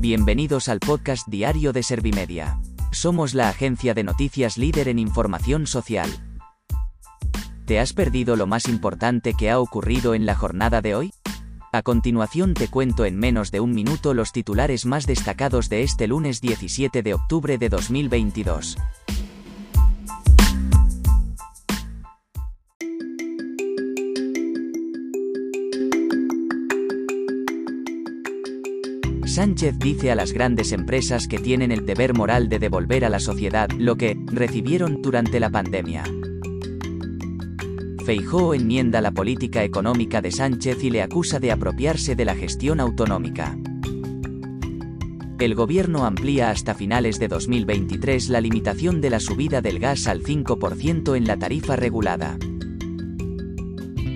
Bienvenidos al podcast diario de Servimedia. Somos la agencia de noticias líder en información social. ¿Te has perdido lo más importante que ha ocurrido en la jornada de hoy? A continuación te cuento en menos de un minuto los titulares más destacados de este lunes 17 de octubre de 2022. Sánchez dice a las grandes empresas que tienen el deber moral de devolver a la sociedad lo que recibieron durante la pandemia. Feijóo enmienda la política económica de Sánchez y le acusa de apropiarse de la gestión autonómica. El gobierno amplía hasta finales de 2023 la limitación de la subida del gas al 5% en la tarifa regulada.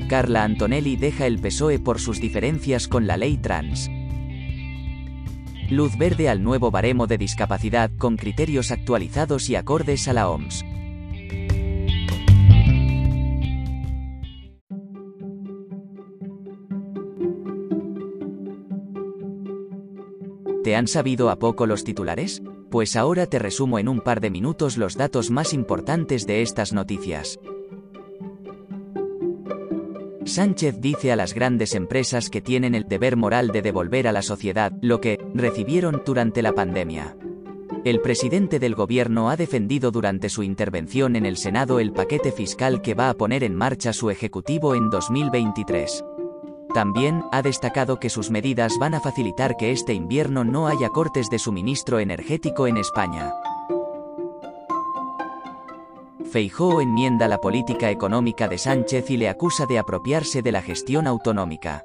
Carla Antonelli deja el PSOE por sus diferencias con la ley trans. Luz verde al nuevo baremo de discapacidad con criterios actualizados y acordes a la OMS. ¿Te han sabido a poco los titulares? Pues ahora te resumo en un par de minutos los datos más importantes de estas noticias. Sánchez dice a las grandes empresas que tienen el deber moral de devolver a la sociedad lo que recibieron durante la pandemia. El presidente del gobierno ha defendido durante su intervención en el Senado el paquete fiscal que va a poner en marcha su ejecutivo en 2023. También ha destacado que sus medidas van a facilitar que este invierno no haya cortes de suministro energético en España. Feijóo enmienda la política económica de Sánchez y le acusa de apropiarse de la gestión autonómica.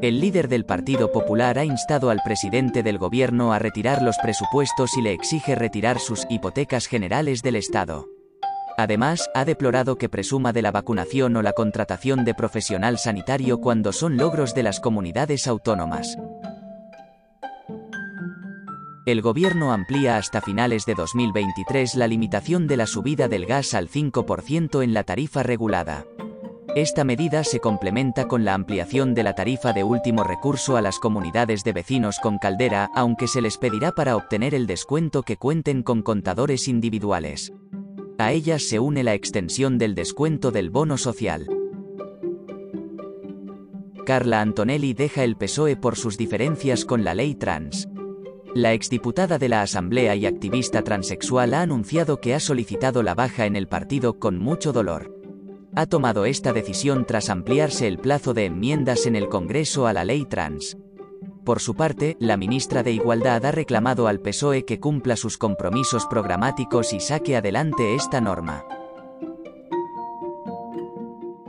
El líder del Partido Popular ha instado al presidente del gobierno a retirar los presupuestos y le exige retirar sus hipotecas generales del Estado. Además, ha deplorado que presuma de la vacunación o la contratación de profesional sanitario cuando son logros de las comunidades autónomas. El gobierno amplía hasta finales de 2023 la limitación de la subida del gas al 5% en la tarifa regulada. Esta medida se complementa con la ampliación de la tarifa de último recurso a las comunidades de vecinos con caldera, aunque se les pedirá para obtener el descuento que cuenten con contadores individuales. A ellas se une la extensión del descuento del bono social. Carla Antonelli deja el PSOE por sus diferencias con la ley trans. La exdiputada de la Asamblea y activista transexual ha anunciado que ha solicitado la baja en el partido con mucho dolor. Ha tomado esta decisión tras ampliarse el plazo de enmiendas en el Congreso a la ley trans. Por su parte, la ministra de Igualdad ha reclamado al PSOE que cumpla sus compromisos programáticos y saque adelante esta norma.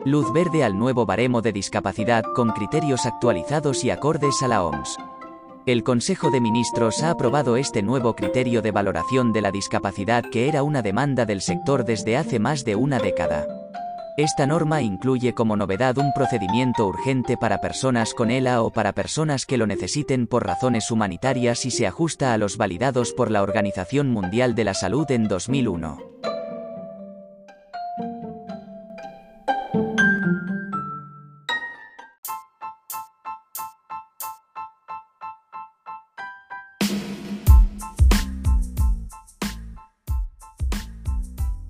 Luz verde al nuevo baremo de discapacidad con criterios actualizados y acordes a la OMS. El Consejo de Ministros ha aprobado este nuevo criterio de valoración de la discapacidad que era una demanda del sector desde hace más de una década. Esta norma incluye como novedad un procedimiento urgente para personas con ELA o para personas que lo necesiten por razones humanitarias y se ajusta a los validados por la Organización Mundial de la Salud en 2001.